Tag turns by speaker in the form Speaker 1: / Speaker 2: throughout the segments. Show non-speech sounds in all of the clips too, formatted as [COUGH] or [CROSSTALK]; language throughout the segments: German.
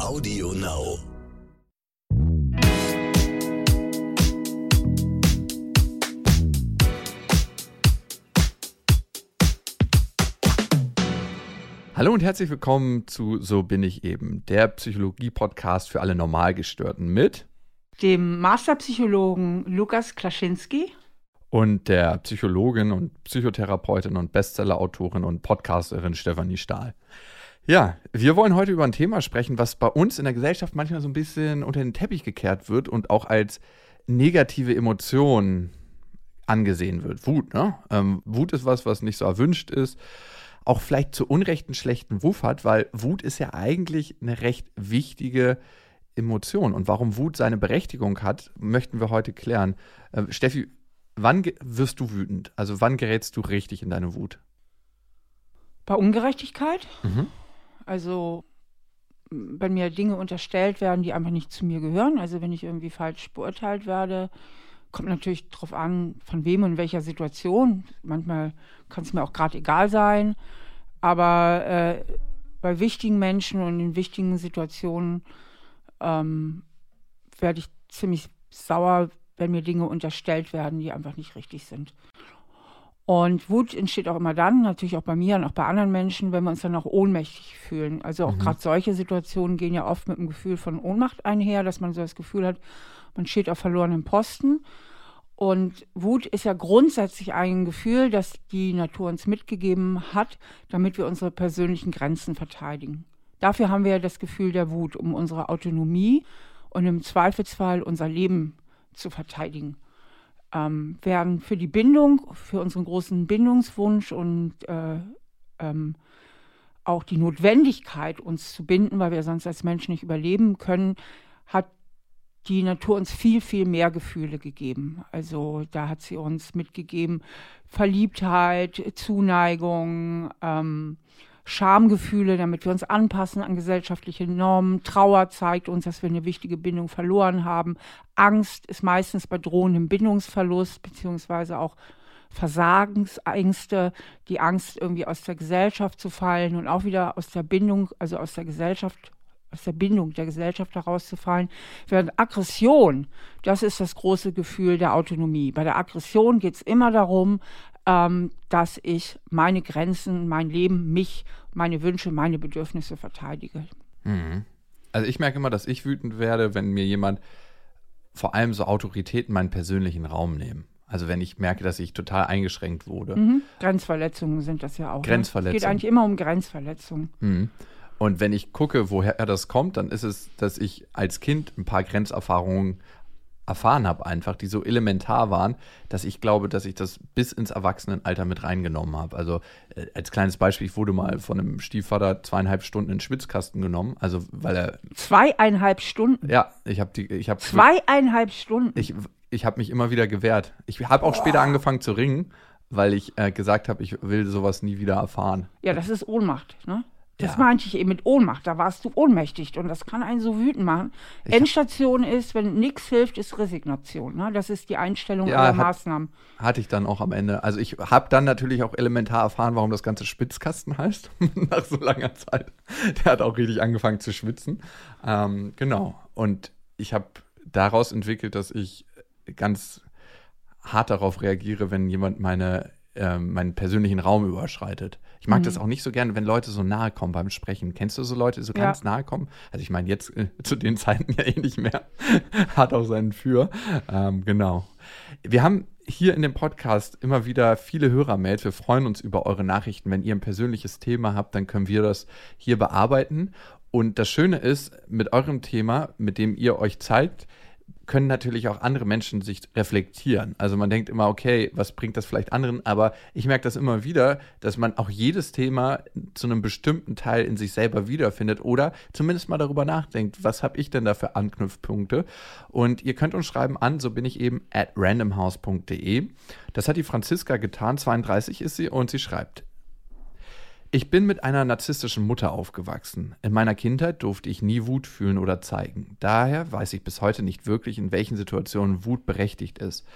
Speaker 1: Audio Now.
Speaker 2: Hallo und herzlich willkommen zu So bin ich eben, der Psychologie-Podcast für alle Normalgestörten mit
Speaker 3: dem Masterpsychologen Lukas Klaschinski
Speaker 2: und der Psychologin und Psychotherapeutin und Bestsellerautorin und Podcasterin Stefanie Stahl. Ja, wir wollen heute über ein Thema sprechen, was bei uns in der Gesellschaft manchmal so ein bisschen unter den Teppich gekehrt wird und auch als negative Emotion angesehen wird. Wut, ne? Ähm, Wut ist was, was nicht so erwünscht ist auch vielleicht zu Unrecht einen schlechten Ruf hat, weil Wut ist ja eigentlich eine recht wichtige Emotion. Und warum Wut seine Berechtigung hat, möchten wir heute klären. Äh, Steffi, wann wirst du wütend? Also wann gerätst du richtig in deine Wut?
Speaker 3: Bei Ungerechtigkeit. Mhm. Also wenn mir Dinge unterstellt werden, die einfach nicht zu mir gehören. Also wenn ich irgendwie falsch beurteilt werde, kommt natürlich darauf an, von wem und in welcher Situation. Manchmal kann es mir auch gerade egal sein. Aber äh, bei wichtigen Menschen und in wichtigen Situationen ähm, werde ich ziemlich sauer, wenn mir Dinge unterstellt werden, die einfach nicht richtig sind. Und Wut entsteht auch immer dann, natürlich auch bei mir und auch bei anderen Menschen, wenn wir uns dann auch ohnmächtig fühlen. Also auch mhm. gerade solche Situationen gehen ja oft mit einem Gefühl von Ohnmacht einher, dass man so das Gefühl hat, man steht auf verlorenem Posten. Und Wut ist ja grundsätzlich ein Gefühl, das die Natur uns mitgegeben hat, damit wir unsere persönlichen Grenzen verteidigen. Dafür haben wir ja das Gefühl der Wut, um unsere Autonomie und im Zweifelsfall unser Leben zu verteidigen. Ähm, während für die Bindung, für unseren großen Bindungswunsch und äh, ähm, auch die Notwendigkeit, uns zu binden, weil wir sonst als Menschen nicht überleben können, hat die Natur uns viel, viel mehr Gefühle gegeben. Also da hat sie uns mitgegeben Verliebtheit, Zuneigung, ähm, Schamgefühle, damit wir uns anpassen an gesellschaftliche Normen. Trauer zeigt uns, dass wir eine wichtige Bindung verloren haben. Angst ist meistens bei drohendem Bindungsverlust beziehungsweise auch Versagensängste, die Angst irgendwie aus der Gesellschaft zu fallen und auch wieder aus der Bindung, also aus der Gesellschaft aus der Bindung der Gesellschaft herauszufallen. Während Aggression, das ist das große Gefühl der Autonomie. Bei der Aggression geht es immer darum, ähm, dass ich meine Grenzen, mein Leben, mich, meine Wünsche, meine Bedürfnisse verteidige.
Speaker 2: Mhm. Also ich merke immer, dass ich wütend werde, wenn mir jemand vor allem so Autoritäten meinen persönlichen Raum nehmen. Also wenn ich merke, dass ich total eingeschränkt wurde.
Speaker 3: Mhm. Grenzverletzungen sind das ja auch.
Speaker 2: Grenzverletzungen. Ne?
Speaker 3: Es geht eigentlich immer um Grenzverletzungen.
Speaker 2: Mhm. Und wenn ich gucke, woher das kommt, dann ist es, dass ich als Kind ein paar Grenzerfahrungen erfahren habe, einfach, die so elementar waren, dass ich glaube, dass ich das bis ins Erwachsenenalter mit reingenommen habe. Also äh, als kleines Beispiel, ich wurde mal von einem Stiefvater zweieinhalb Stunden in den Schwitzkasten genommen, also weil er
Speaker 3: zweieinhalb Stunden.
Speaker 2: Ja, ich habe die, ich habe
Speaker 3: zweieinhalb Stunden.
Speaker 2: Ich, ich habe mich immer wieder gewehrt. Ich habe auch oh. später angefangen zu ringen, weil ich äh, gesagt habe, ich will sowas nie wieder erfahren.
Speaker 3: Ja, das ist Ohnmacht, ne? Das ja. meinte ich eben mit Ohnmacht. Da warst du ohnmächtig und das kann einen so wütend machen. Ich Endstation ist, wenn nichts hilft, ist Resignation. Ne? Das ist die Einstellung ja, aller hat, Maßnahmen.
Speaker 2: Hatte ich dann auch am Ende. Also ich habe dann natürlich auch elementar erfahren, warum das Ganze Spitzkasten heißt, [LAUGHS] nach so langer Zeit. Der hat auch richtig angefangen zu schwitzen. Ähm, genau. Und ich habe daraus entwickelt, dass ich ganz hart darauf reagiere, wenn jemand meine ähm, meinen persönlichen Raum überschreitet. Ich mag mhm. das auch nicht so gerne, wenn Leute so nahe kommen beim Sprechen. Kennst du so Leute, die so ja. ganz nahe kommen? Also ich meine, jetzt äh, zu den Zeiten [LAUGHS] ja eh nicht mehr. Hat auch seinen Für. Ähm, genau. Wir haben hier in dem Podcast immer wieder viele Hörermails. Wir freuen uns über eure Nachrichten. Wenn ihr ein persönliches Thema habt, dann können wir das hier bearbeiten. Und das Schöne ist, mit eurem Thema, mit dem ihr euch zeigt, können natürlich auch andere Menschen sich reflektieren. Also man denkt immer, okay, was bringt das vielleicht anderen? Aber ich merke das immer wieder, dass man auch jedes Thema zu einem bestimmten Teil in sich selber wiederfindet oder zumindest mal darüber nachdenkt, was habe ich denn da für Anknüpfpunkte? Und ihr könnt uns schreiben an, so bin ich eben at randomhouse.de. Das hat die Franziska getan, 32 ist sie und sie schreibt, ich bin mit einer narzisstischen Mutter aufgewachsen. In meiner Kindheit durfte ich nie Wut fühlen oder zeigen. Daher weiß ich bis heute nicht wirklich, in welchen Situationen Wut berechtigt ist.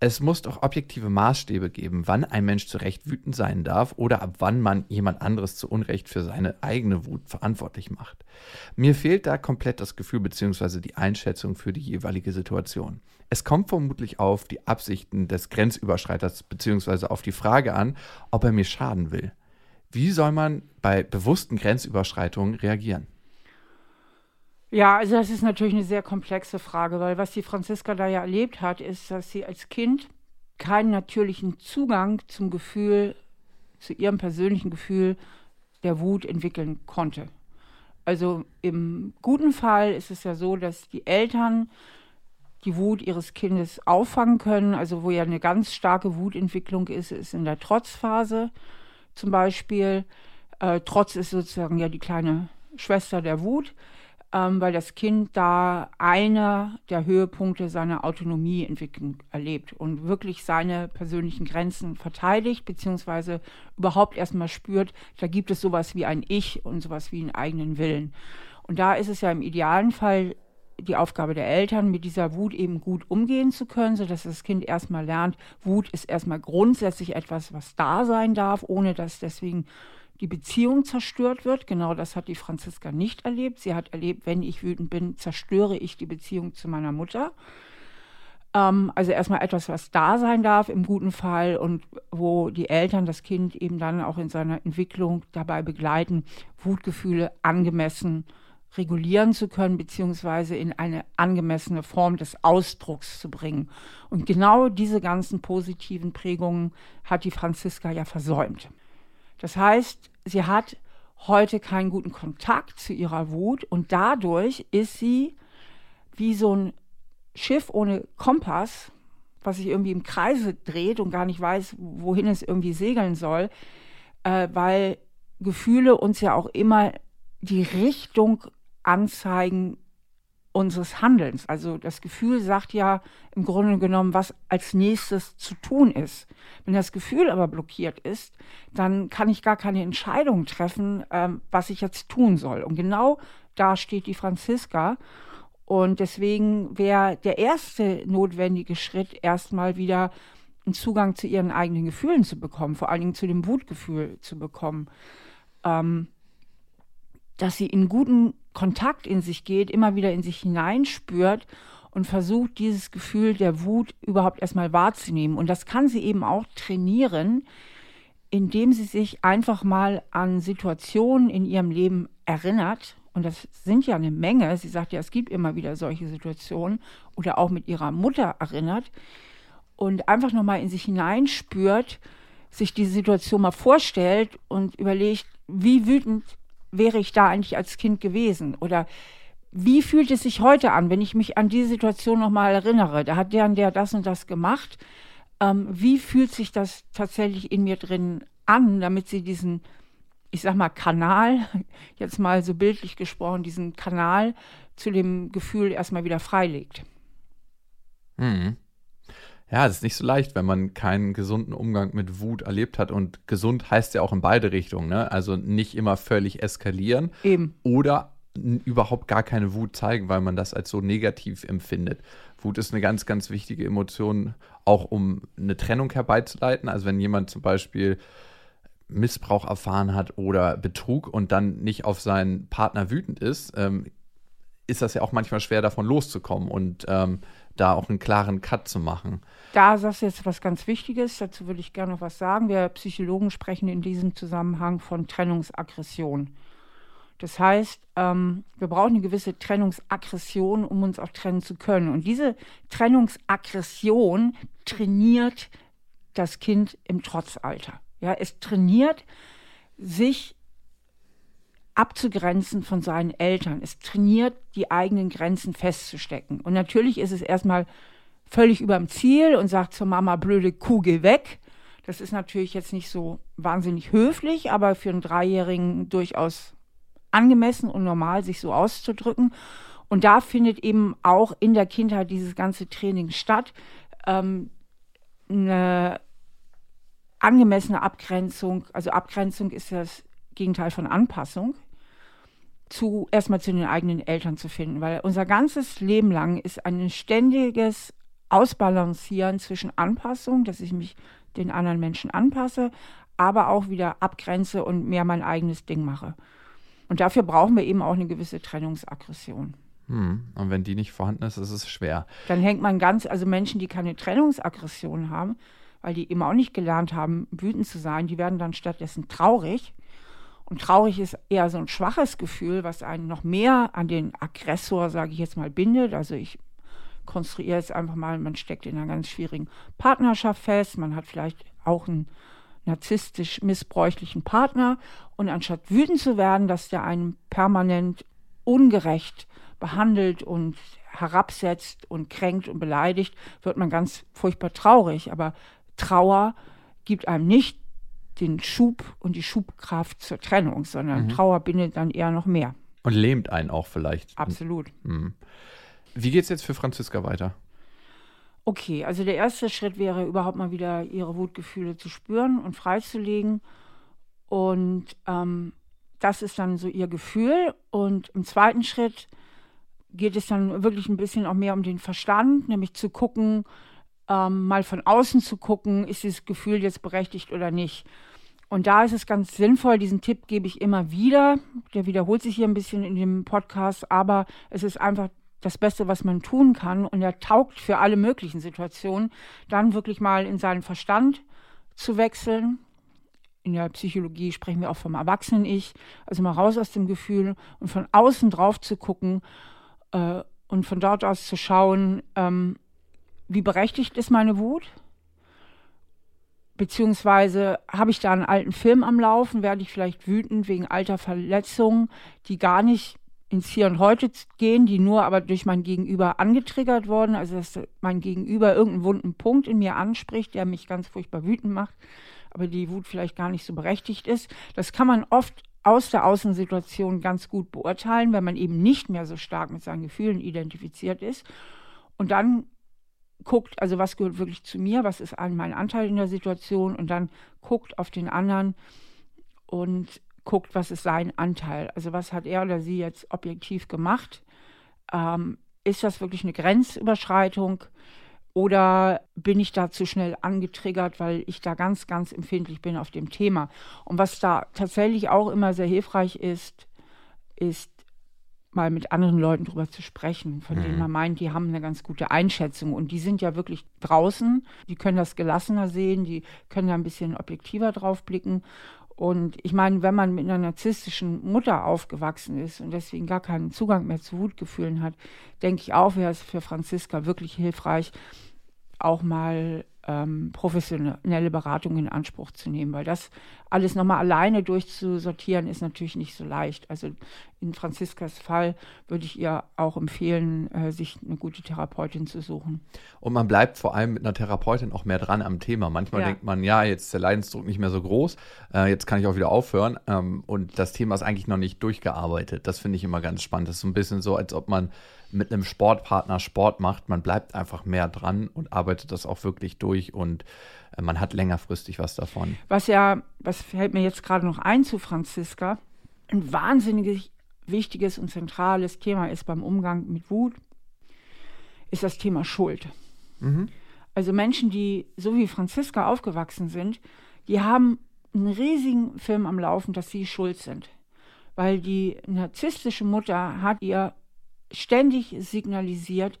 Speaker 2: Es muss doch objektive Maßstäbe geben, wann ein Mensch zu Recht wütend sein darf oder ab wann man jemand anderes zu Unrecht für seine eigene Wut verantwortlich macht. Mir fehlt da komplett das Gefühl bzw. die Einschätzung für die jeweilige Situation. Es kommt vermutlich auf die Absichten des Grenzüberschreiters bzw. auf die Frage an, ob er mir schaden will. Wie soll man bei bewussten Grenzüberschreitungen reagieren?
Speaker 3: Ja, also das ist natürlich eine sehr komplexe Frage, weil was die Franziska da ja erlebt hat, ist, dass sie als Kind keinen natürlichen Zugang zum Gefühl, zu ihrem persönlichen Gefühl der Wut entwickeln konnte. Also im guten Fall ist es ja so, dass die Eltern die Wut ihres Kindes auffangen können. Also wo ja eine ganz starke Wutentwicklung ist, ist in der Trotzphase zum Beispiel. Äh, Trotz ist sozusagen ja die kleine Schwester der Wut ähm, weil das Kind da einer der Höhepunkte seiner Autonomieentwicklung erlebt und wirklich seine persönlichen Grenzen verteidigt, beziehungsweise überhaupt erstmal spürt, da gibt es sowas wie ein Ich und sowas wie einen eigenen Willen. Und da ist es ja im idealen Fall die Aufgabe der Eltern, mit dieser Wut eben gut umgehen zu können, sodass das Kind erstmal lernt, Wut ist erstmal grundsätzlich etwas, was da sein darf, ohne dass deswegen die Beziehung zerstört wird. Genau das hat die Franziska nicht erlebt. Sie hat erlebt, wenn ich wütend bin, zerstöre ich die Beziehung zu meiner Mutter. Ähm, also erstmal etwas, was da sein darf im guten Fall und wo die Eltern das Kind eben dann auch in seiner Entwicklung dabei begleiten, Wutgefühle angemessen regulieren zu können, beziehungsweise in eine angemessene Form des Ausdrucks zu bringen. Und genau diese ganzen positiven Prägungen hat die Franziska ja versäumt. Das heißt, sie hat heute keinen guten Kontakt zu ihrer Wut und dadurch ist sie wie so ein Schiff ohne Kompass, was sich irgendwie im Kreise dreht und gar nicht weiß, wohin es irgendwie segeln soll, äh, weil Gefühle uns ja auch immer die Richtung anzeigen, unseres Handelns. Also das Gefühl sagt ja im Grunde genommen, was als nächstes zu tun ist. Wenn das Gefühl aber blockiert ist, dann kann ich gar keine Entscheidung treffen, ähm, was ich jetzt tun soll. Und genau da steht die Franziska. Und deswegen wäre der erste notwendige Schritt erstmal wieder einen Zugang zu ihren eigenen Gefühlen zu bekommen, vor allen Dingen zu dem Wutgefühl zu bekommen. Ähm, dass sie in guten Kontakt in sich geht, immer wieder in sich hineinspürt und versucht, dieses Gefühl der Wut überhaupt erstmal wahrzunehmen. Und das kann sie eben auch trainieren, indem sie sich einfach mal an Situationen in ihrem Leben erinnert. Und das sind ja eine Menge. Sie sagt ja, es gibt immer wieder solche Situationen oder auch mit ihrer Mutter erinnert und einfach nochmal in sich hineinspürt, sich diese Situation mal vorstellt und überlegt, wie wütend wäre ich da eigentlich als Kind gewesen? Oder wie fühlt es sich heute an, wenn ich mich an diese Situation nochmal erinnere? Da hat der und der das und das gemacht. Ähm, wie fühlt sich das tatsächlich in mir drin an, damit sie diesen, ich sag mal, Kanal, [LAUGHS] jetzt mal so bildlich gesprochen, diesen Kanal zu dem Gefühl erstmal wieder freilegt?
Speaker 2: Mhm. Ja, es ist nicht so leicht, wenn man keinen gesunden Umgang mit Wut erlebt hat. Und gesund heißt ja auch in beide Richtungen. Ne? Also nicht immer völlig eskalieren.
Speaker 3: Eben.
Speaker 2: Oder überhaupt gar keine Wut zeigen, weil man das als so negativ empfindet. Wut ist eine ganz, ganz wichtige Emotion, auch um eine Trennung herbeizuleiten. Also wenn jemand zum Beispiel Missbrauch erfahren hat oder Betrug und dann nicht auf seinen Partner wütend ist, ähm, ist das ja auch manchmal schwer, davon loszukommen. Und ähm, da auch einen klaren Cut zu machen.
Speaker 3: Da sagst du jetzt was ganz Wichtiges, dazu würde ich gerne noch was sagen. Wir Psychologen sprechen in diesem Zusammenhang von Trennungsaggression. Das heißt, ähm, wir brauchen eine gewisse Trennungsaggression, um uns auch trennen zu können. Und diese Trennungsaggression trainiert das Kind im Trotzalter. Ja, es trainiert sich abzugrenzen von seinen Eltern. Es trainiert, die eigenen Grenzen festzustecken. Und natürlich ist es erstmal völlig überm Ziel und sagt zur Mama, blöde Kuh, geh weg. Das ist natürlich jetzt nicht so wahnsinnig höflich, aber für einen Dreijährigen durchaus angemessen und normal, sich so auszudrücken. Und da findet eben auch in der Kindheit dieses ganze Training statt. Ähm, eine angemessene Abgrenzung, also Abgrenzung ist das Gegenteil von Anpassung zu erstmal zu den eigenen Eltern zu finden, weil unser ganzes Leben lang ist ein ständiges ausbalancieren zwischen Anpassung, dass ich mich den anderen Menschen anpasse, aber auch wieder abgrenze und mehr mein eigenes Ding mache. Und dafür brauchen wir eben auch eine gewisse Trennungsaggression.
Speaker 2: Hm. Und wenn die nicht vorhanden ist, ist es schwer.
Speaker 3: Dann hängt man ganz, also Menschen, die keine Trennungsaggression haben, weil die eben auch nicht gelernt haben, wütend zu sein, die werden dann stattdessen traurig. Und traurig ist eher so ein schwaches Gefühl, was einen noch mehr an den Aggressor, sage ich jetzt mal, bindet. Also ich konstruiere jetzt einfach mal, man steckt in einer ganz schwierigen Partnerschaft fest, man hat vielleicht auch einen narzisstisch missbräuchlichen Partner und anstatt wütend zu werden, dass der einen permanent ungerecht behandelt und herabsetzt und kränkt und beleidigt, wird man ganz furchtbar traurig. Aber Trauer gibt einem nicht den Schub und die Schubkraft zur Trennung, sondern mhm. Trauer bindet dann eher noch mehr.
Speaker 2: Und lähmt einen auch vielleicht.
Speaker 3: Absolut. Mhm.
Speaker 2: Wie geht es jetzt für Franziska weiter?
Speaker 3: Okay, also der erste Schritt wäre überhaupt mal wieder ihre Wutgefühle zu spüren und freizulegen. Und ähm, das ist dann so ihr Gefühl. Und im zweiten Schritt geht es dann wirklich ein bisschen auch mehr um den Verstand, nämlich zu gucken, ähm, mal von außen zu gucken, ist dieses Gefühl jetzt berechtigt oder nicht. Und da ist es ganz sinnvoll, diesen Tipp gebe ich immer wieder. Der wiederholt sich hier ein bisschen in dem Podcast, aber es ist einfach das Beste, was man tun kann. Und er taugt für alle möglichen Situationen, dann wirklich mal in seinen Verstand zu wechseln. In der Psychologie sprechen wir auch vom Erwachsenen-Ich. Also mal raus aus dem Gefühl und von außen drauf zu gucken äh, und von dort aus zu schauen, ähm, wie berechtigt ist meine Wut? Beziehungsweise habe ich da einen alten Film am Laufen, werde ich vielleicht wütend wegen alter Verletzungen, die gar nicht ins Hier und Heute gehen, die nur aber durch mein Gegenüber angetriggert wurden, also dass mein Gegenüber irgendeinen wunden Punkt in mir anspricht, der mich ganz furchtbar wütend macht, aber die Wut vielleicht gar nicht so berechtigt ist. Das kann man oft aus der Außensituation ganz gut beurteilen, wenn man eben nicht mehr so stark mit seinen Gefühlen identifiziert ist. Und dann guckt, also was gehört wirklich zu mir, was ist mein Anteil in der Situation und dann guckt auf den anderen und guckt, was ist sein Anteil. Also was hat er oder sie jetzt objektiv gemacht? Ähm, ist das wirklich eine Grenzüberschreitung? Oder bin ich da zu schnell angetriggert, weil ich da ganz, ganz empfindlich bin auf dem Thema? Und was da tatsächlich auch immer sehr hilfreich ist, ist mal mit anderen Leuten drüber zu sprechen, von mhm. denen man meint, die haben eine ganz gute Einschätzung. Und die sind ja wirklich draußen, die können das gelassener sehen, die können da ein bisschen objektiver drauf blicken. Und ich meine, wenn man mit einer narzisstischen Mutter aufgewachsen ist und deswegen gar keinen Zugang mehr zu Wutgefühlen hat, denke ich auch, wäre es für Franziska wirklich hilfreich, auch mal ähm, professionelle Beratung in Anspruch zu nehmen, weil das alles nochmal alleine durchzusortieren ist natürlich nicht so leicht. Also in Franziskas Fall würde ich ihr auch empfehlen, äh, sich eine gute Therapeutin zu suchen.
Speaker 2: Und man bleibt vor allem mit einer Therapeutin auch mehr dran am Thema. Manchmal ja. denkt man, ja, jetzt ist der Leidensdruck nicht mehr so groß, äh, jetzt kann ich auch wieder aufhören. Ähm, und das Thema ist eigentlich noch nicht durchgearbeitet. Das finde ich immer ganz spannend. Das ist so ein bisschen so, als ob man mit einem Sportpartner Sport macht. Man bleibt einfach mehr dran und arbeitet das auch wirklich durch und äh, man hat längerfristig was davon.
Speaker 3: Was ja, was fällt mir jetzt gerade noch ein zu Franziska, ein wahnsinnig wichtiges und zentrales Thema ist beim Umgang mit Wut, ist das Thema Schuld. Mhm. Also Menschen, die so wie Franziska aufgewachsen sind, die haben einen riesigen Film am Laufen, dass sie schuld sind. Weil die narzisstische Mutter hat ihr ständig signalisiert,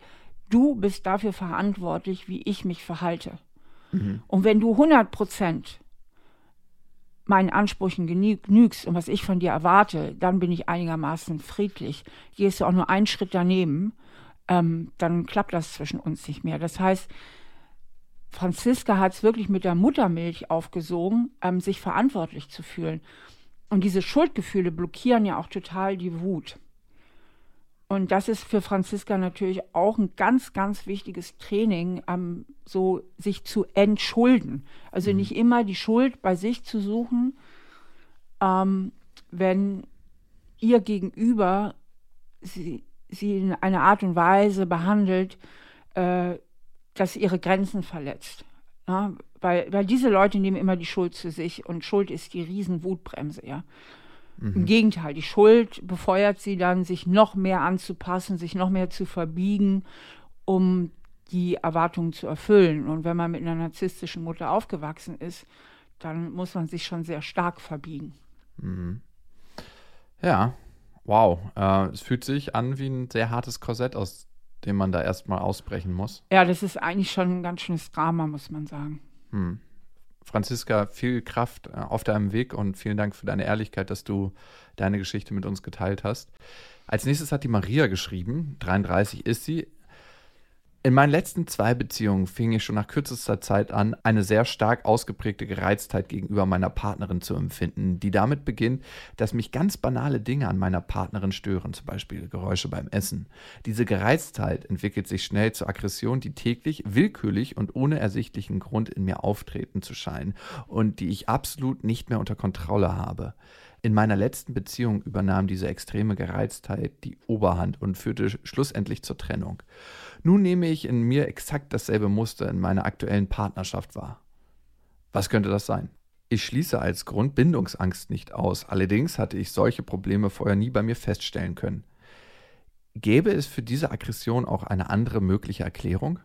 Speaker 3: du bist dafür verantwortlich, wie ich mich verhalte. Mhm. Und wenn du 100 Prozent meinen Ansprüchen genügst und was ich von dir erwarte, dann bin ich einigermaßen friedlich. Gehst du auch nur einen Schritt daneben, ähm, dann klappt das zwischen uns nicht mehr. Das heißt, Franziska hat es wirklich mit der Muttermilch aufgesogen, ähm, sich verantwortlich zu fühlen. Und diese Schuldgefühle blockieren ja auch total die Wut. Und das ist für Franziska natürlich auch ein ganz, ganz wichtiges Training, ähm, so sich zu entschulden. Also mhm. nicht immer die Schuld bei sich zu suchen, ähm, wenn ihr Gegenüber sie, sie in einer Art und Weise behandelt, äh, dass ihre Grenzen verletzt. Ja? Weil, weil diese Leute nehmen immer die Schuld zu sich und Schuld ist die Riesenwutbremse, ja. Mhm. Im Gegenteil, die Schuld befeuert sie dann, sich noch mehr anzupassen, sich noch mehr zu verbiegen, um die Erwartungen zu erfüllen. Und wenn man mit einer narzisstischen Mutter aufgewachsen ist, dann muss man sich schon sehr stark verbiegen.
Speaker 2: Mhm. Ja, wow. Äh, es fühlt sich an wie ein sehr hartes Korsett, aus dem man da erstmal ausbrechen muss.
Speaker 3: Ja, das ist eigentlich schon ein ganz schönes Drama, muss man sagen.
Speaker 2: Hm. Franziska, viel Kraft äh, auf deinem Weg und vielen Dank für deine Ehrlichkeit, dass du deine Geschichte mit uns geteilt hast. Als nächstes hat die Maria geschrieben, 33 ist sie, in meinen letzten zwei Beziehungen fing ich schon nach kürzester Zeit an, eine sehr stark ausgeprägte Gereiztheit gegenüber meiner Partnerin zu empfinden, die damit beginnt, dass mich ganz banale Dinge an meiner Partnerin stören, zum Beispiel Geräusche beim Essen. Diese Gereiztheit entwickelt sich schnell zur Aggression, die täglich, willkürlich und ohne ersichtlichen Grund in mir auftreten zu scheinen und die ich absolut nicht mehr unter Kontrolle habe. In meiner letzten Beziehung übernahm diese extreme Gereiztheit die Oberhand und führte schlussendlich zur Trennung. Nun nehme ich in mir exakt dasselbe Muster in meiner aktuellen Partnerschaft wahr. Was könnte das sein? Ich schließe als Grund Bindungsangst nicht aus, allerdings hatte ich solche Probleme vorher nie bei mir feststellen können. Gäbe es für diese Aggression auch eine andere mögliche Erklärung?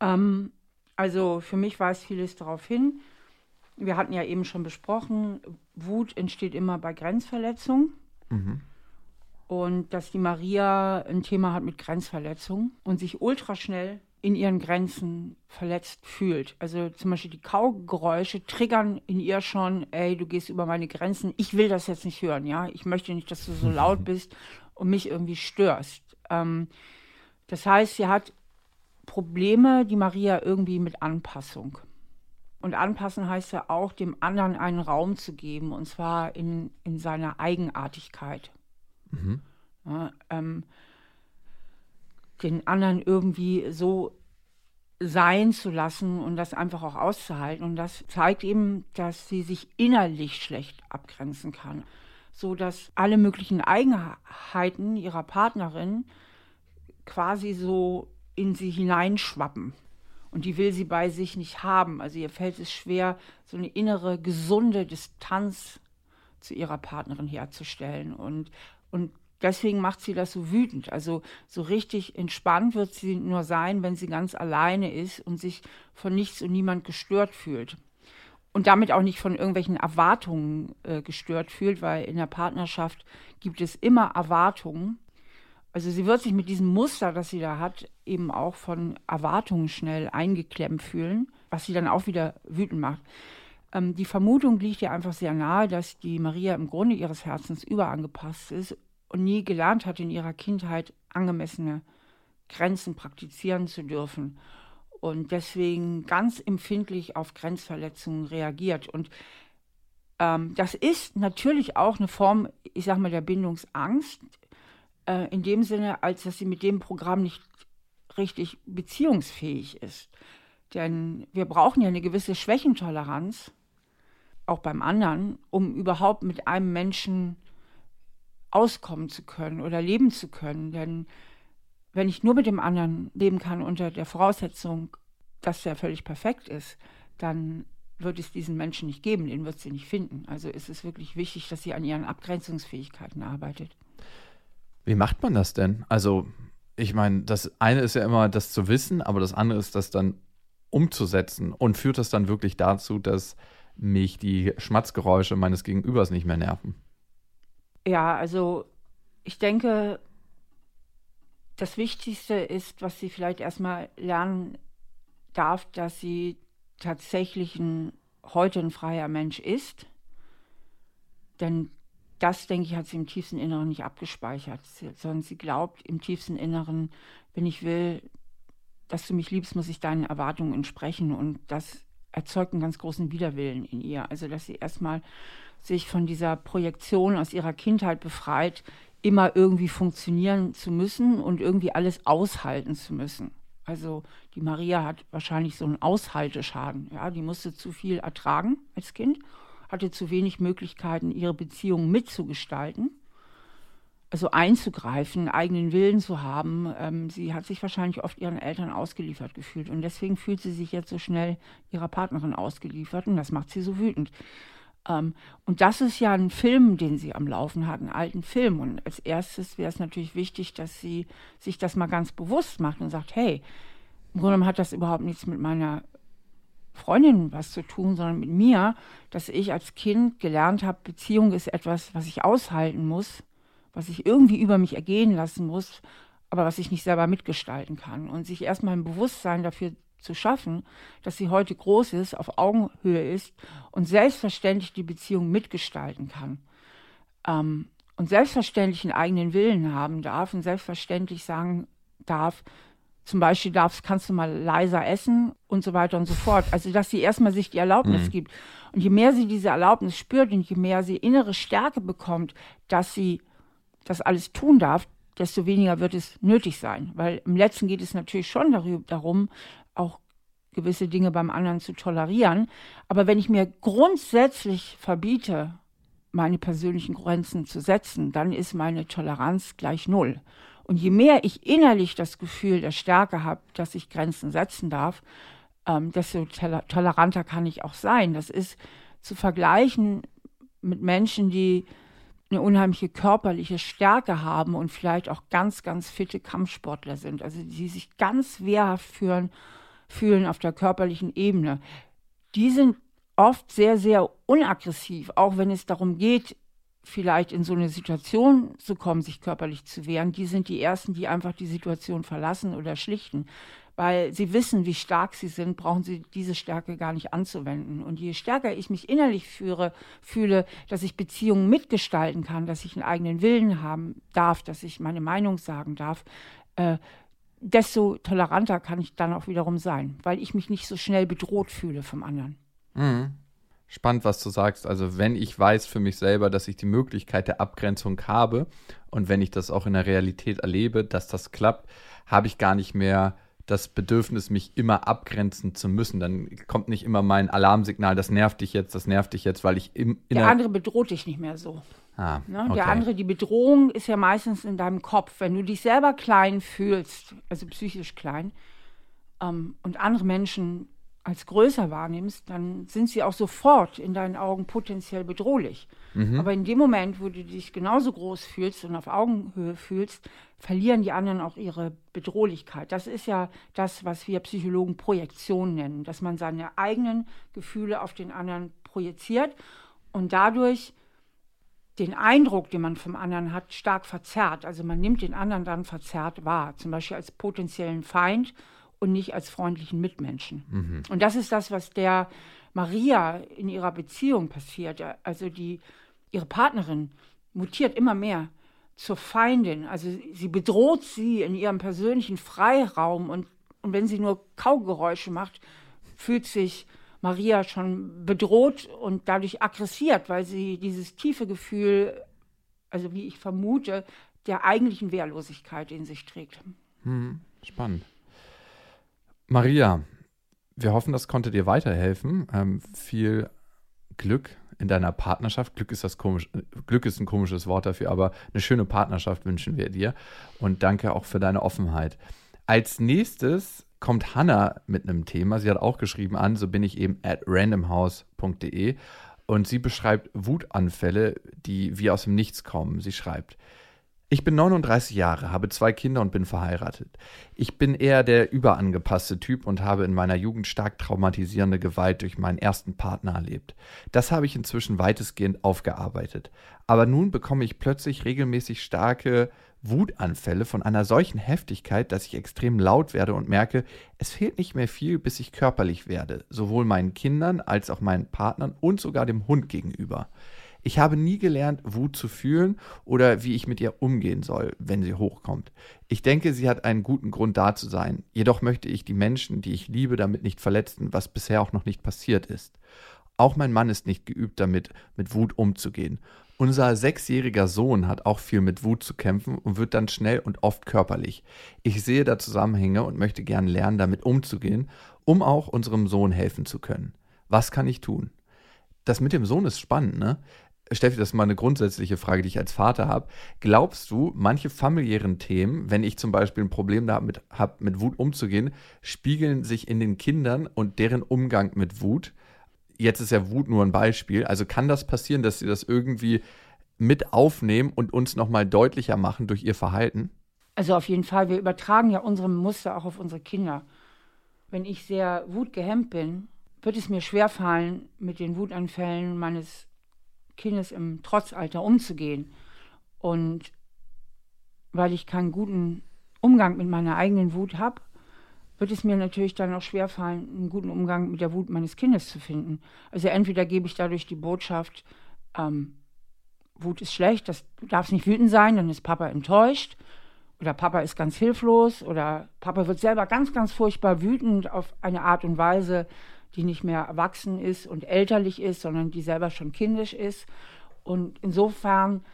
Speaker 3: Ähm, also für mich weist vieles darauf hin. Wir hatten ja eben schon besprochen, Wut entsteht immer bei Grenzverletzungen. Mhm und dass die Maria ein Thema hat mit Grenzverletzung und sich ultraschnell in ihren Grenzen verletzt fühlt. Also zum Beispiel die Kaugeräusche triggern in ihr schon, ey, du gehst über meine Grenzen, ich will das jetzt nicht hören, ja, ich möchte nicht, dass du so [LAUGHS] laut bist und mich irgendwie störst. Ähm, das heißt, sie hat Probleme, die Maria irgendwie mit Anpassung. Und anpassen heißt ja auch, dem anderen einen Raum zu geben, und zwar in, in seiner Eigenartigkeit. Mhm. Ja, ähm, den anderen irgendwie so sein zu lassen und das einfach auch auszuhalten. Und das zeigt eben, dass sie sich innerlich schlecht abgrenzen kann, so dass alle möglichen Eigenheiten ihrer Partnerin quasi so in sie hineinschwappen. Und die will sie bei sich nicht haben. Also ihr fällt es schwer, so eine innere, gesunde Distanz zu ihrer Partnerin herzustellen. Und und deswegen macht sie das so wütend. Also so richtig entspannt wird sie nur sein, wenn sie ganz alleine ist und sich von nichts und niemand gestört fühlt. Und damit auch nicht von irgendwelchen Erwartungen äh, gestört fühlt, weil in der Partnerschaft gibt es immer Erwartungen. Also sie wird sich mit diesem Muster, das sie da hat, eben auch von Erwartungen schnell eingeklemmt fühlen, was sie dann auch wieder wütend macht. Ähm, die Vermutung liegt ja einfach sehr nahe, dass die Maria im Grunde ihres Herzens überangepasst ist und nie gelernt hat, in ihrer Kindheit angemessene Grenzen praktizieren zu dürfen und deswegen ganz empfindlich auf Grenzverletzungen reagiert. Und ähm, das ist natürlich auch eine Form, ich sag mal, der Bindungsangst, äh, in dem Sinne, als dass sie mit dem Programm nicht richtig beziehungsfähig ist. Denn wir brauchen ja eine gewisse Schwächentoleranz, auch beim anderen, um überhaupt mit einem Menschen auskommen zu können oder leben zu können. Denn wenn ich nur mit dem anderen leben kann unter der Voraussetzung, dass der völlig perfekt ist, dann wird es diesen Menschen nicht geben, den wird sie nicht finden. Also ist es wirklich wichtig, dass sie an ihren Abgrenzungsfähigkeiten arbeitet.
Speaker 2: Wie macht man das denn? Also, ich meine, das eine ist ja immer das zu wissen, aber das andere ist das dann umzusetzen. Und führt das dann wirklich dazu, dass mich die Schmatzgeräusche meines Gegenübers nicht mehr nerven.
Speaker 3: Ja, also ich denke, das Wichtigste ist, was sie vielleicht erstmal lernen darf, dass sie tatsächlich ein, heute ein freier Mensch ist. Denn das, denke ich, hat sie im tiefsten Inneren nicht abgespeichert, sondern sie glaubt im tiefsten Inneren, wenn ich will, dass du mich liebst, muss ich deinen Erwartungen entsprechen. Und das erzeugt einen ganz großen Widerwillen in ihr. Also, dass sie erstmal sich von dieser Projektion aus ihrer Kindheit befreit, immer irgendwie funktionieren zu müssen und irgendwie alles aushalten zu müssen. Also die Maria hat wahrscheinlich so einen Aushalteschaden. Ja, die musste zu viel ertragen als Kind, hatte zu wenig Möglichkeiten, ihre Beziehung mitzugestalten also einzugreifen, eigenen Willen zu haben. Ähm, sie hat sich wahrscheinlich oft ihren Eltern ausgeliefert gefühlt und deswegen fühlt sie sich jetzt so schnell ihrer Partnerin ausgeliefert und das macht sie so wütend. Ähm, und das ist ja ein Film, den sie am Laufen hat, einen alten Film. Und als erstes wäre es natürlich wichtig, dass sie sich das mal ganz bewusst macht und sagt, hey, im Grunde hat das überhaupt nichts mit meiner Freundin was zu tun, sondern mit mir, dass ich als Kind gelernt habe, Beziehung ist etwas, was ich aushalten muss, was ich irgendwie über mich ergehen lassen muss, aber was ich nicht selber mitgestalten kann. Und sich erstmal ein Bewusstsein dafür zu schaffen, dass sie heute groß ist, auf Augenhöhe ist und selbstverständlich die Beziehung mitgestalten kann. Ähm, und selbstverständlich einen eigenen Willen haben darf und selbstverständlich sagen darf, zum Beispiel darfst, kannst du mal leiser essen und so weiter und so fort. Also, dass sie erstmal sich die Erlaubnis mhm. gibt. Und je mehr sie diese Erlaubnis spürt und je mehr sie innere Stärke bekommt, dass sie das alles tun darf, desto weniger wird es nötig sein. Weil im letzten geht es natürlich schon darum, auch gewisse Dinge beim anderen zu tolerieren. Aber wenn ich mir grundsätzlich verbiete, meine persönlichen Grenzen zu setzen, dann ist meine Toleranz gleich null. Und je mehr ich innerlich das Gefühl der Stärke habe, dass ich Grenzen setzen darf, ähm, desto toleranter kann ich auch sein. Das ist zu vergleichen mit Menschen, die eine unheimliche körperliche Stärke haben und vielleicht auch ganz, ganz fitte Kampfsportler sind, also die sich ganz wehrhaft führen, fühlen auf der körperlichen Ebene. Die sind oft sehr, sehr unaggressiv, auch wenn es darum geht, vielleicht in so eine Situation zu kommen, sich körperlich zu wehren. Die sind die Ersten, die einfach die Situation verlassen oder schlichten weil sie wissen, wie stark sie sind, brauchen sie diese Stärke gar nicht anzuwenden. Und je stärker ich mich innerlich führe, fühle, dass ich Beziehungen mitgestalten kann, dass ich einen eigenen Willen haben darf, dass ich meine Meinung sagen darf, äh, desto toleranter kann ich dann auch wiederum sein, weil ich mich nicht so schnell bedroht fühle vom anderen.
Speaker 2: Mhm. Spannend, was du sagst. Also wenn ich weiß für mich selber, dass ich die Möglichkeit der Abgrenzung habe und wenn ich das auch in der Realität erlebe, dass das klappt, habe ich gar nicht mehr das Bedürfnis, mich immer abgrenzen zu müssen. Dann kommt nicht immer mein Alarmsignal, das nervt dich jetzt, das nervt dich jetzt, weil ich im
Speaker 3: Der andere bedroht dich nicht mehr so. Ah, ne? okay. Der andere, die Bedrohung ist ja meistens in deinem Kopf. Wenn du dich selber klein fühlst, also psychisch klein, ähm, und andere Menschen als größer wahrnimmst, dann sind sie auch sofort in deinen Augen potenziell bedrohlich. Mhm. Aber in dem Moment, wo du dich genauso groß fühlst und auf Augenhöhe fühlst, verlieren die anderen auch ihre Bedrohlichkeit. Das ist ja das, was wir Psychologen Projektion nennen, dass man seine eigenen Gefühle auf den anderen projiziert und dadurch den Eindruck, den man vom anderen hat, stark verzerrt. Also man nimmt den anderen dann verzerrt wahr, zum Beispiel als potenziellen Feind und nicht als freundlichen Mitmenschen. Mhm. Und das ist das, was der Maria in ihrer Beziehung passiert. Also die, ihre Partnerin mutiert immer mehr zur Feindin. Also sie bedroht sie in ihrem persönlichen Freiraum und, und wenn sie nur Kaugeräusche macht, fühlt sich Maria schon bedroht und dadurch aggressiert, weil sie dieses tiefe Gefühl, also wie ich vermute, der eigentlichen Wehrlosigkeit in sich trägt.
Speaker 2: Hm, spannend. Maria, wir hoffen, das konnte dir weiterhelfen. Ähm, viel Glück in deiner Partnerschaft. Glück ist das komisch, Glück ist ein komisches Wort dafür, aber eine schöne Partnerschaft wünschen wir dir. Und danke auch für deine Offenheit. Als nächstes kommt Hannah mit einem Thema. Sie hat auch geschrieben an, so bin ich eben at randomhouse.de. Und sie beschreibt Wutanfälle, die wie aus dem Nichts kommen. Sie schreibt, ich bin 39 Jahre, habe zwei Kinder und bin verheiratet. Ich bin eher der überangepasste Typ und habe in meiner Jugend stark traumatisierende Gewalt durch meinen ersten Partner erlebt. Das habe ich inzwischen weitestgehend aufgearbeitet. Aber nun bekomme ich plötzlich regelmäßig starke Wutanfälle von einer solchen Heftigkeit, dass ich extrem laut werde und merke, es fehlt nicht mehr viel, bis ich körperlich werde, sowohl meinen Kindern als auch meinen Partnern und sogar dem Hund gegenüber. Ich habe nie gelernt, Wut zu fühlen oder wie ich mit ihr umgehen soll, wenn sie hochkommt. Ich denke, sie hat einen guten Grund da zu sein. Jedoch möchte ich die Menschen, die ich liebe, damit nicht verletzen, was bisher auch noch nicht passiert ist. Auch mein Mann ist nicht geübt damit, mit Wut umzugehen. Unser sechsjähriger Sohn hat auch viel mit Wut zu kämpfen und wird dann schnell und oft körperlich. Ich sehe da Zusammenhänge und möchte gern lernen, damit umzugehen, um auch unserem Sohn helfen zu können. Was kann ich tun? Das mit dem Sohn ist spannend, ne? Steffi, das ist mal eine grundsätzliche Frage, die ich als Vater habe. Glaubst du, manche familiären Themen, wenn ich zum Beispiel ein Problem damit habe, mit Wut umzugehen, spiegeln sich in den Kindern und deren Umgang mit Wut? jetzt ist ja Wut nur ein Beispiel. Also kann das passieren, dass sie das irgendwie mit aufnehmen und uns nochmal deutlicher machen durch ihr Verhalten?
Speaker 3: Also auf jeden Fall, wir übertragen ja unsere Muster auch auf unsere Kinder. Wenn ich sehr wutgehemmt bin, wird es mir schwerfallen, mit den Wutanfällen meines Kindes im Trotzalter umzugehen. Und weil ich keinen guten Umgang mit meiner eigenen Wut habe, wird es mir natürlich dann auch schwerfallen, einen guten Umgang mit der Wut meines Kindes zu finden. Also entweder gebe ich dadurch die Botschaft, ähm, Wut ist schlecht, das, du darfst nicht wütend sein, dann ist Papa enttäuscht. Oder Papa ist ganz hilflos. Oder Papa wird selber ganz, ganz furchtbar wütend auf eine Art und Weise, die nicht mehr erwachsen ist und elterlich ist, sondern die selber schon kindisch ist. Und insofern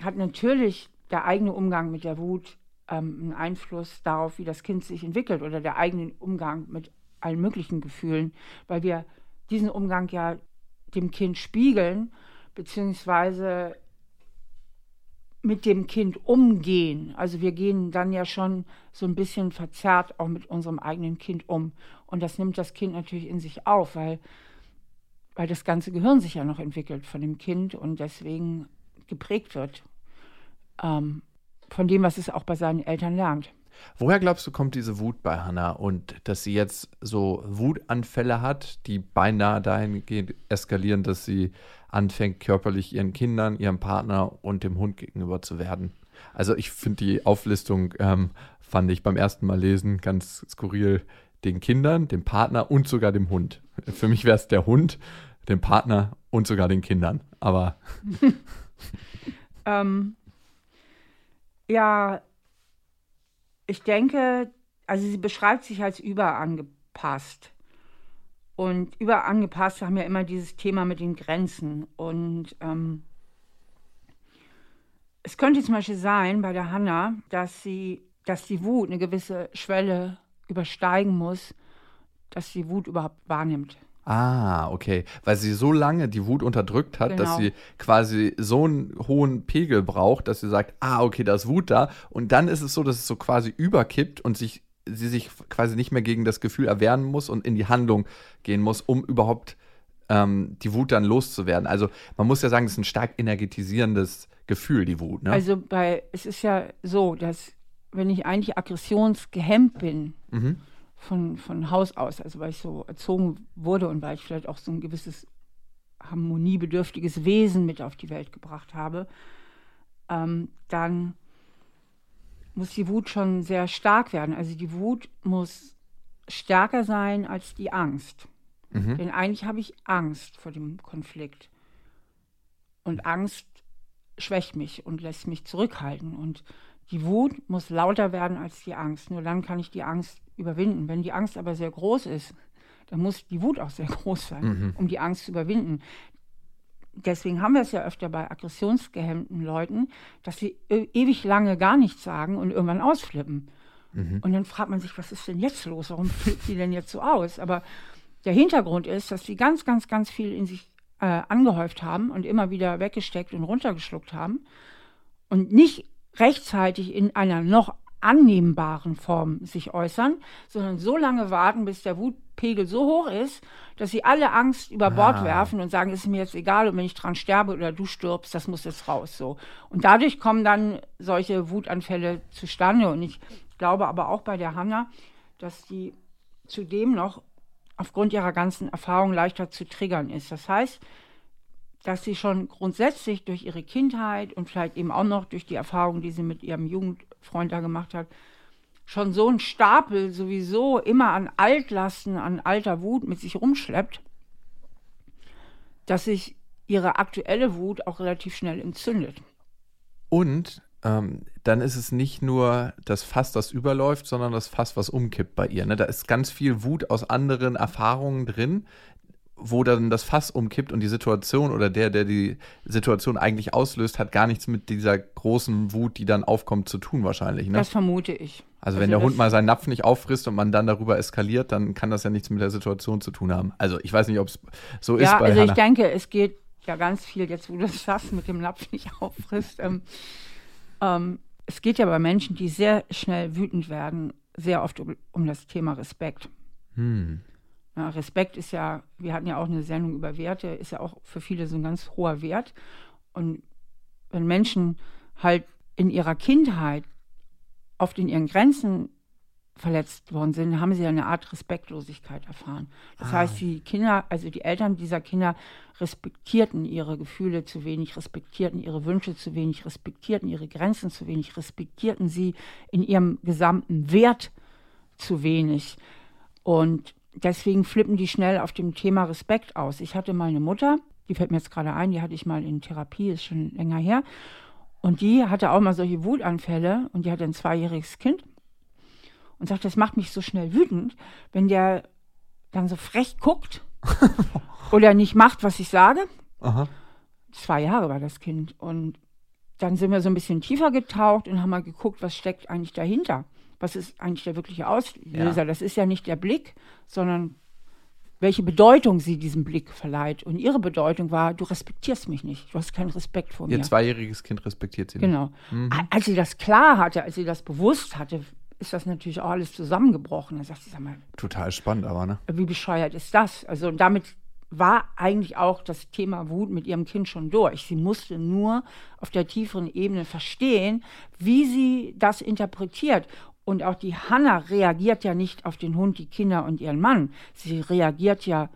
Speaker 3: hat natürlich der eigene Umgang mit der Wut ähm, einen Einfluss darauf, wie das Kind sich entwickelt oder der eigene Umgang mit allen möglichen Gefühlen, weil wir diesen Umgang ja dem Kind spiegeln, beziehungsweise mit dem Kind umgehen. Also wir gehen dann ja schon so ein bisschen verzerrt auch mit unserem eigenen Kind um. Und das nimmt das Kind natürlich in sich auf, weil, weil das ganze Gehirn sich ja noch entwickelt von dem Kind und deswegen geprägt wird ähm, von dem, was es auch bei seinen Eltern lernt.
Speaker 2: Woher glaubst du, kommt diese Wut bei Hannah und dass sie jetzt so Wutanfälle hat, die beinahe dahingehend eskalieren, dass sie anfängt, körperlich ihren Kindern, ihrem Partner und dem Hund gegenüber zu werden. Also ich finde die Auflistung, ähm, fand ich beim ersten Mal lesen ganz skurril, den Kindern, dem Partner und sogar dem Hund. Für mich wäre es der Hund, dem Partner und sogar den Kindern. Aber. [LAUGHS]
Speaker 3: ähm, ja, ich denke, also sie beschreibt sich als überangepasst. Und überangepasst haben ja immer dieses Thema mit den Grenzen. Und ähm, es könnte zum Beispiel sein bei der Hanna, dass sie, dass die Wut eine gewisse Schwelle übersteigen muss, dass sie Wut überhaupt wahrnimmt.
Speaker 2: Ah, okay. Weil sie so lange die Wut unterdrückt hat, genau. dass sie quasi so einen hohen Pegel braucht, dass sie sagt, ah, okay, da ist Wut da. Und dann ist es so, dass es so quasi überkippt und sich sie sich quasi nicht mehr gegen das Gefühl erwehren muss und in die Handlung gehen muss, um überhaupt ähm, die Wut dann loszuwerden. Also man muss ja sagen, es ist ein stark energetisierendes Gefühl, die Wut. Ne?
Speaker 3: Also bei, es ist ja so, dass wenn ich eigentlich aggressionsgehemmt bin, mhm. Von, von Haus aus, also weil ich so erzogen wurde und weil ich vielleicht auch so ein gewisses harmoniebedürftiges Wesen mit auf die Welt gebracht habe, ähm, dann muss die Wut schon sehr stark werden. Also die Wut muss stärker sein als die Angst. Mhm. Denn eigentlich habe ich Angst vor dem Konflikt. Und Angst schwächt mich und lässt mich zurückhalten. Und die Wut muss lauter werden als die Angst. Nur dann kann ich die Angst überwinden. Wenn die Angst aber sehr groß ist, dann muss die Wut auch sehr [LAUGHS] groß sein, mhm. um die Angst zu überwinden deswegen haben wir es ja öfter bei aggressionsgehemmten Leuten, dass sie e ewig lange gar nichts sagen und irgendwann ausflippen. Mhm. Und dann fragt man sich, was ist denn jetzt los? Warum flippt sie denn jetzt so aus? Aber der Hintergrund ist, dass sie ganz, ganz, ganz viel in sich äh, angehäuft haben und immer wieder weggesteckt und runtergeschluckt haben und nicht rechtzeitig in einer noch annehmbaren Form sich äußern, sondern so lange warten, bis der Wutpegel so hoch ist, dass sie alle Angst über Bord ah. werfen und sagen, es ist mir jetzt egal, und wenn ich dran sterbe oder du stirbst, das muss jetzt raus. So. Und dadurch kommen dann solche Wutanfälle zustande. Und ich glaube aber auch bei der Hanna, dass die zudem noch aufgrund ihrer ganzen Erfahrung leichter zu triggern ist. Das heißt, dass sie schon grundsätzlich durch ihre Kindheit und vielleicht eben auch noch durch die Erfahrung, die sie mit ihrem Jugendfreund da gemacht hat, schon so einen Stapel sowieso immer an Altlasten, an alter Wut mit sich rumschleppt, dass sich ihre aktuelle Wut auch relativ schnell entzündet.
Speaker 2: Und ähm, dann ist es nicht nur das Fass, das überläuft, sondern das Fass, was umkippt bei ihr. Ne? Da ist ganz viel Wut aus anderen Erfahrungen drin, wo dann das Fass umkippt und die Situation oder der, der die Situation eigentlich auslöst, hat gar nichts mit dieser großen Wut, die dann aufkommt, zu tun wahrscheinlich. Ne?
Speaker 3: Das vermute ich.
Speaker 2: Also, also wenn der Hund mal seinen Napf nicht auffrisst und man dann darüber eskaliert, dann kann das ja nichts mit der Situation zu tun haben. Also ich weiß nicht, ob es so
Speaker 3: ja,
Speaker 2: ist
Speaker 3: bei also Hannah. ich denke, es geht ja ganz viel, jetzt wo du das sagst, mit dem Napf nicht auffrisst. Ähm, ähm, es geht ja bei Menschen, die sehr schnell wütend werden, sehr oft um, um das Thema Respekt. Hm. Ja, Respekt ist ja, wir hatten ja auch eine Sendung über Werte, ist ja auch für viele so ein ganz hoher Wert. Und wenn Menschen halt in ihrer Kindheit oft in ihren Grenzen verletzt worden sind, haben sie eine Art Respektlosigkeit erfahren. Das ah. heißt, die Kinder, also die Eltern dieser Kinder respektierten ihre Gefühle zu wenig, respektierten ihre Wünsche zu wenig, respektierten ihre Grenzen zu wenig, respektierten sie in ihrem gesamten Wert zu wenig. Und deswegen flippen die schnell auf dem Thema Respekt aus. Ich hatte meine Mutter, die fällt mir jetzt gerade ein, die hatte ich mal in Therapie, ist schon länger her. Und die hatte auch mal solche Wutanfälle und die hatte ein zweijähriges Kind und sagt, das macht mich so schnell wütend, wenn der dann so frech guckt [LAUGHS] oder nicht macht, was ich sage. Aha. Zwei Jahre war das Kind. Und dann sind wir so ein bisschen tiefer getaucht und haben mal geguckt, was steckt eigentlich dahinter was ist eigentlich der wirkliche Auslöser? Ja. Das ist ja nicht der Blick, sondern welche Bedeutung sie diesem Blick verleiht. Und ihre Bedeutung war, du respektierst mich nicht, du hast keinen Respekt vor
Speaker 2: mir.
Speaker 3: Ihr
Speaker 2: zweijähriges Kind respektiert sie
Speaker 3: nicht. Genau. Mhm. Als sie das klar hatte, als sie das bewusst hatte, ist das natürlich auch alles zusammengebrochen. Da sagt sie, sag mal.
Speaker 2: Total spannend, aber, ne?
Speaker 3: Wie bescheuert ist das? Also damit war eigentlich auch das Thema Wut mit ihrem Kind schon durch. Sie musste nur auf der tieferen Ebene verstehen, wie sie das interpretiert. Und auch die Hanna reagiert ja nicht auf den Hund, die Kinder und ihren Mann. Sie reagiert ja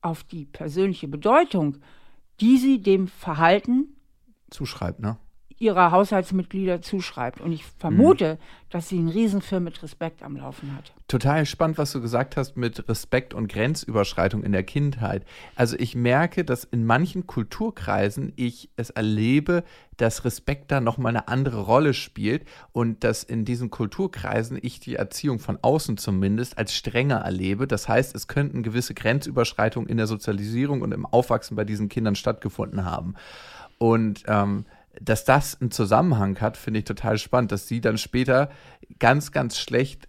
Speaker 3: auf die persönliche Bedeutung, die sie dem Verhalten
Speaker 2: zuschreibt, ne?
Speaker 3: Ihrer Haushaltsmitglieder zuschreibt. Und ich vermute, mhm. dass sie einen Riesenfilm mit Respekt am Laufen hat.
Speaker 2: Total spannend, was du gesagt hast mit Respekt und Grenzüberschreitung in der Kindheit. Also ich merke, dass in manchen Kulturkreisen ich es erlebe, dass Respekt da nochmal eine andere Rolle spielt und dass in diesen Kulturkreisen ich die Erziehung von außen zumindest als strenger erlebe. Das heißt, es könnten gewisse Grenzüberschreitungen in der Sozialisierung und im Aufwachsen bei diesen Kindern stattgefunden haben. Und ähm, dass das einen Zusammenhang hat, finde ich total spannend, dass sie dann später ganz, ganz schlecht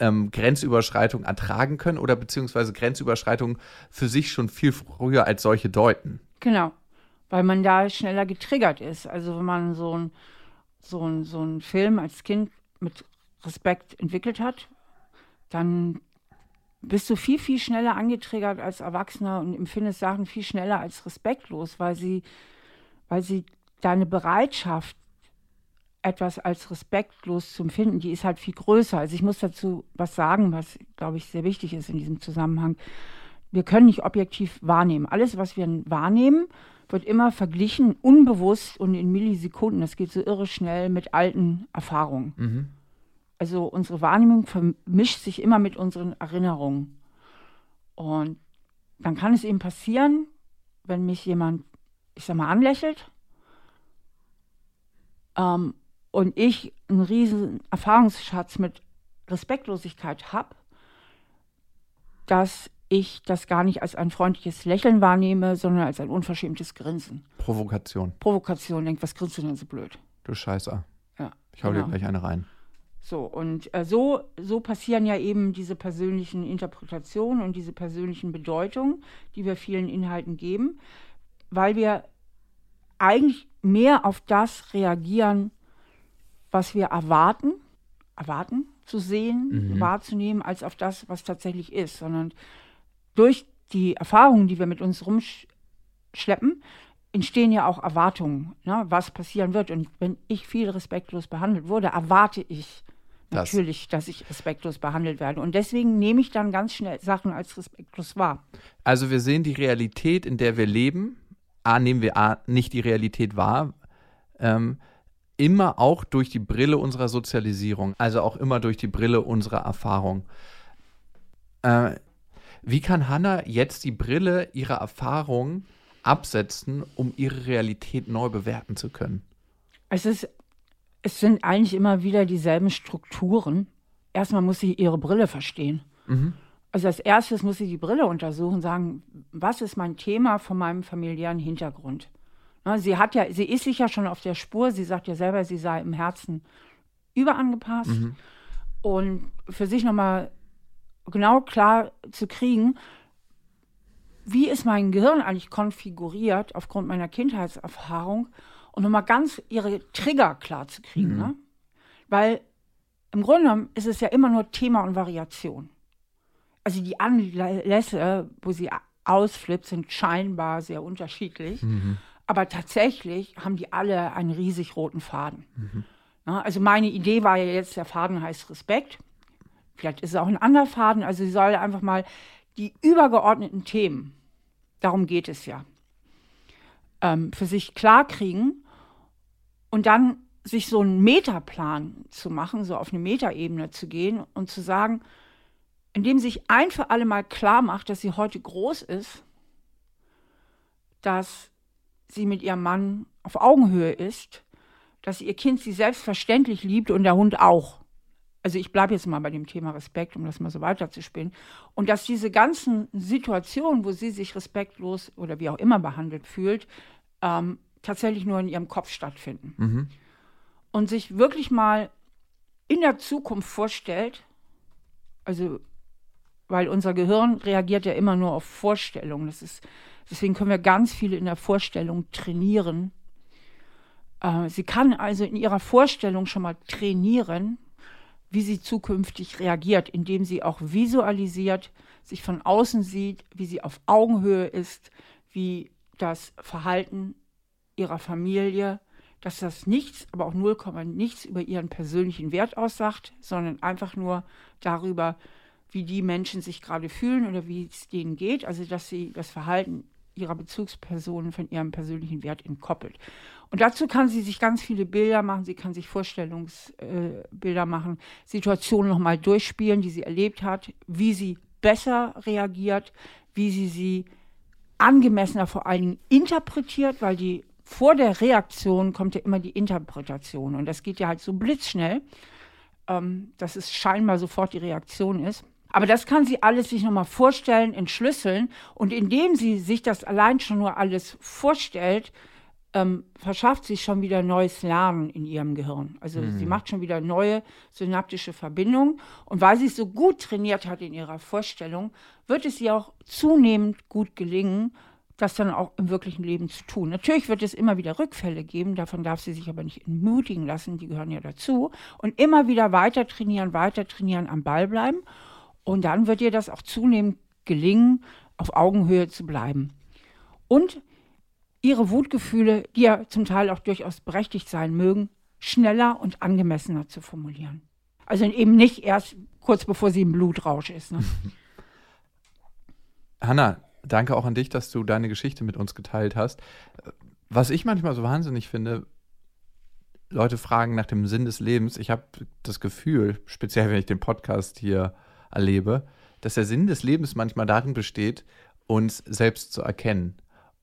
Speaker 2: ähm, Grenzüberschreitung ertragen können oder beziehungsweise Grenzüberschreitung für sich schon viel früher als solche deuten.
Speaker 3: Genau, weil man da schneller getriggert ist. Also wenn man so ein, so so ein Film als Kind mit Respekt entwickelt hat, dann bist du viel, viel schneller angetriggert als Erwachsener und empfindest Sachen viel schneller als respektlos, weil sie, weil sie deine Bereitschaft, etwas als respektlos zu empfinden, die ist halt viel größer. Also ich muss dazu was sagen, was, glaube ich, sehr wichtig ist in diesem Zusammenhang. Wir können nicht objektiv wahrnehmen. Alles, was wir wahrnehmen, wird immer verglichen, unbewusst und in Millisekunden. Das geht so irre schnell mit alten Erfahrungen. Mhm. Also unsere Wahrnehmung vermischt sich immer mit unseren Erinnerungen. Und dann kann es eben passieren, wenn mich jemand, ich sag mal, anlächelt ähm, und ich einen riesen Erfahrungsschatz mit Respektlosigkeit habe, dass ich das gar nicht als ein freundliches Lächeln wahrnehme, sondern als ein unverschämtes Grinsen.
Speaker 2: Provokation.
Speaker 3: Provokation, denkt, was grinst du denn so blöd?
Speaker 2: Du Scheiße.
Speaker 3: Ja.
Speaker 2: Ich hau genau. dir gleich eine rein.
Speaker 3: So, und äh, so, so passieren ja eben diese persönlichen Interpretationen und diese persönlichen Bedeutungen, die wir vielen Inhalten geben, weil wir eigentlich mehr auf das reagieren, was wir erwarten, erwarten zu sehen, mhm. wahrzunehmen, als auf das, was tatsächlich ist, sondern durch die Erfahrungen, die wir mit uns rumschleppen, entstehen ja auch Erwartungen, ne, was passieren wird. Und wenn ich viel respektlos behandelt wurde, erwarte ich das. natürlich, dass ich respektlos behandelt werde. Und deswegen nehme ich dann ganz schnell Sachen als respektlos wahr.
Speaker 2: Also wir sehen die Realität, in der wir leben, A, nehmen wir A, nicht die Realität wahr, ähm, immer auch durch die Brille unserer Sozialisierung, also auch immer durch die Brille unserer Erfahrung. Äh, wie kann Hannah jetzt die Brille ihrer Erfahrung absetzen, um ihre Realität neu bewerten zu können?
Speaker 3: Es, ist, es sind eigentlich immer wieder dieselben Strukturen. Erstmal muss sie ihre Brille verstehen. Mhm. Also als erstes muss sie die Brille untersuchen, sagen, was ist mein Thema von meinem familiären Hintergrund? Sie hat ja, sie ist sich ja schon auf der Spur. Sie sagt ja selber, sie sei im Herzen überangepasst. Mhm. Und für sich nochmal genau klar zu kriegen, wie ist mein Gehirn eigentlich konfiguriert aufgrund meiner Kindheitserfahrung und nochmal ganz ihre Trigger klar zu kriegen. Mhm. Ne? Weil im Grunde genommen ist es ja immer nur Thema und Variation also die Anlässe, wo sie ausflippt, sind scheinbar sehr unterschiedlich. Mhm. Aber tatsächlich haben die alle einen riesig roten Faden. Mhm. Ja, also meine Idee war ja jetzt, der Faden heißt Respekt. Vielleicht ist es auch ein anderer Faden. Also sie soll einfach mal die übergeordneten Themen, darum geht es ja, ähm, für sich klarkriegen und dann sich so einen Metaplan zu machen, so auf eine Metaebene zu gehen und zu sagen, indem sich ein für alle Mal klar macht, dass sie heute groß ist, dass sie mit ihrem Mann auf Augenhöhe ist, dass ihr Kind sie selbstverständlich liebt und der Hund auch. Also ich bleibe jetzt mal bei dem Thema Respekt, um das mal so weiterzuspielen. Und dass diese ganzen Situationen, wo sie sich respektlos oder wie auch immer behandelt fühlt, ähm, tatsächlich nur in ihrem Kopf stattfinden. Mhm. Und sich wirklich mal in der Zukunft vorstellt, also weil unser Gehirn reagiert ja immer nur auf Vorstellungen. Das ist, deswegen können wir ganz viele in der Vorstellung trainieren. Äh, sie kann also in ihrer Vorstellung schon mal trainieren, wie sie zukünftig reagiert, indem sie auch visualisiert, sich von außen sieht, wie sie auf Augenhöhe ist, wie das Verhalten ihrer Familie, dass das nichts, aber auch 0, nichts über ihren persönlichen Wert aussagt, sondern einfach nur darüber, wie die Menschen sich gerade fühlen oder wie es denen geht, also dass sie das Verhalten ihrer Bezugspersonen von ihrem persönlichen Wert entkoppelt. Und dazu kann sie sich ganz viele Bilder machen, sie kann sich Vorstellungsbilder äh, machen, Situationen nochmal durchspielen, die sie erlebt hat, wie sie besser reagiert, wie sie sie angemessener vor allen Dingen interpretiert, weil die vor der Reaktion kommt ja immer die Interpretation und das geht ja halt so blitzschnell, ähm, dass es scheinbar sofort die Reaktion ist. Aber das kann sie alles sich nochmal vorstellen, entschlüsseln und indem sie sich das allein schon nur alles vorstellt, ähm, verschafft sich schon wieder neues Lernen in ihrem Gehirn. Also mhm. sie macht schon wieder neue synaptische Verbindungen. Und weil sie es so gut trainiert hat in ihrer Vorstellung, wird es ihr auch zunehmend gut gelingen, das dann auch im wirklichen Leben zu tun. Natürlich wird es immer wieder Rückfälle geben, davon darf sie sich aber nicht entmutigen lassen, die gehören ja dazu. Und immer wieder weiter trainieren, weiter trainieren, am Ball bleiben. Und dann wird ihr das auch zunehmend gelingen, auf Augenhöhe zu bleiben. Und ihre Wutgefühle, die ja zum Teil auch durchaus berechtigt sein mögen, schneller und angemessener zu formulieren. Also eben nicht erst kurz bevor sie im Blutrausch ist. Ne? [LAUGHS]
Speaker 2: Hanna, danke auch an dich, dass du deine Geschichte mit uns geteilt hast. Was ich manchmal so wahnsinnig finde, Leute fragen nach dem Sinn des Lebens. Ich habe das Gefühl, speziell wenn ich den Podcast hier erlebe, dass der Sinn des Lebens manchmal darin besteht, uns selbst zu erkennen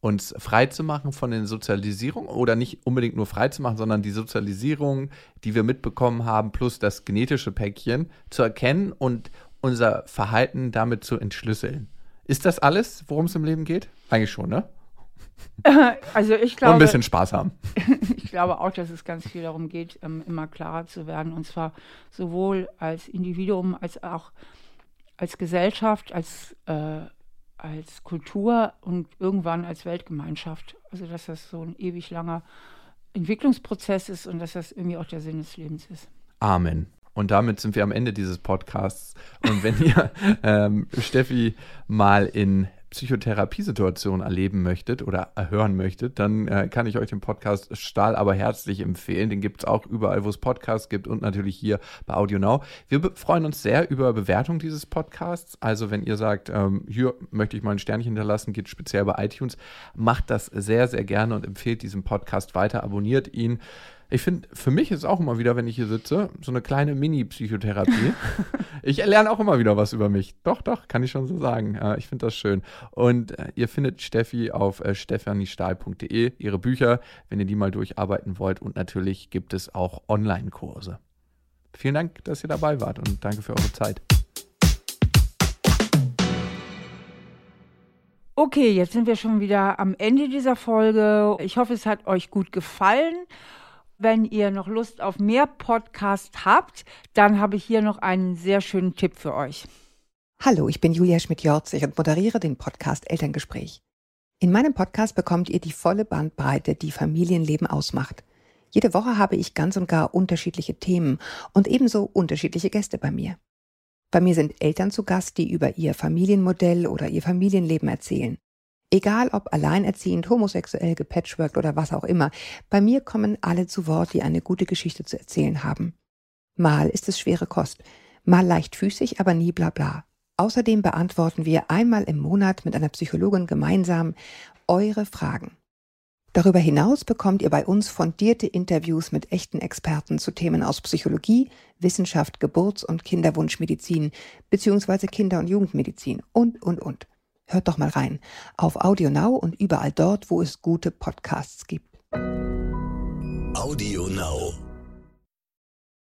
Speaker 2: uns frei zu machen von den Sozialisierungen oder nicht unbedingt nur frei zu machen, sondern die Sozialisierung, die wir mitbekommen haben, plus das genetische Päckchen zu erkennen und unser Verhalten damit zu entschlüsseln. Ist das alles, worum es im Leben geht? Eigentlich schon, ne? [LAUGHS]
Speaker 3: Also ich glaube.
Speaker 2: Und ein bisschen Spaß haben. [LAUGHS]
Speaker 3: ich glaube auch, dass es ganz viel darum geht, ähm, immer klarer zu werden. Und zwar sowohl als Individuum als auch als Gesellschaft, als äh, als Kultur und irgendwann als Weltgemeinschaft. Also dass das so ein ewig langer Entwicklungsprozess ist und dass das irgendwie auch der Sinn des Lebens ist.
Speaker 2: Amen. Und damit sind wir am Ende dieses Podcasts. Und wenn ihr [LAUGHS] ähm, Steffi mal in Psychotherapiesituation erleben möchtet oder erhören möchtet, dann äh, kann ich euch den Podcast Stahl aber herzlich empfehlen. Den gibt es auch überall, wo es Podcasts gibt und natürlich hier bei Audio Now. Wir freuen uns sehr über Bewertung dieses Podcasts. Also wenn ihr sagt, ähm, hier möchte ich mal ein Sternchen hinterlassen, geht speziell bei iTunes, macht das sehr, sehr gerne und empfehlt diesen Podcast weiter, abonniert ihn. Ich finde, für mich ist auch immer wieder, wenn ich hier sitze, so eine kleine Mini-Psychotherapie. [LAUGHS] ich lerne auch immer wieder was über mich. Doch, doch, kann ich schon so sagen. ich finde das schön. Und äh, ihr findet Steffi auf äh, stephaniestahl.de, ihre Bücher, wenn ihr die mal durcharbeiten wollt. Und natürlich gibt es auch Online-Kurse. Vielen Dank, dass ihr dabei wart und danke für eure Zeit.
Speaker 3: Okay, jetzt sind wir schon wieder am Ende dieser Folge. Ich hoffe, es hat euch gut gefallen. Wenn ihr noch Lust auf mehr Podcast habt, dann habe ich hier noch einen sehr schönen Tipp für euch.
Speaker 1: Hallo, ich bin Julia Schmidt-Jorzig und moderiere den Podcast Elterngespräch. In meinem Podcast bekommt ihr die volle Bandbreite, die Familienleben ausmacht. Jede Woche habe ich ganz und gar unterschiedliche Themen und ebenso unterschiedliche Gäste bei mir. Bei mir sind Eltern zu Gast, die über ihr Familienmodell oder ihr Familienleben erzählen. Egal ob alleinerziehend, homosexuell, gepatchworked oder was auch immer, bei mir kommen alle zu Wort, die eine gute Geschichte zu erzählen haben. Mal ist es schwere Kost, mal leichtfüßig, aber nie bla bla. Außerdem beantworten wir einmal im Monat mit einer Psychologin gemeinsam eure Fragen. Darüber hinaus bekommt ihr bei uns fundierte Interviews mit echten Experten zu Themen aus Psychologie, Wissenschaft, Geburts- und Kinderwunschmedizin bzw. Kinder- und Jugendmedizin und, und, und. Hört doch mal rein auf Audio Now und überall dort, wo es gute Podcasts gibt.
Speaker 4: Audio Now.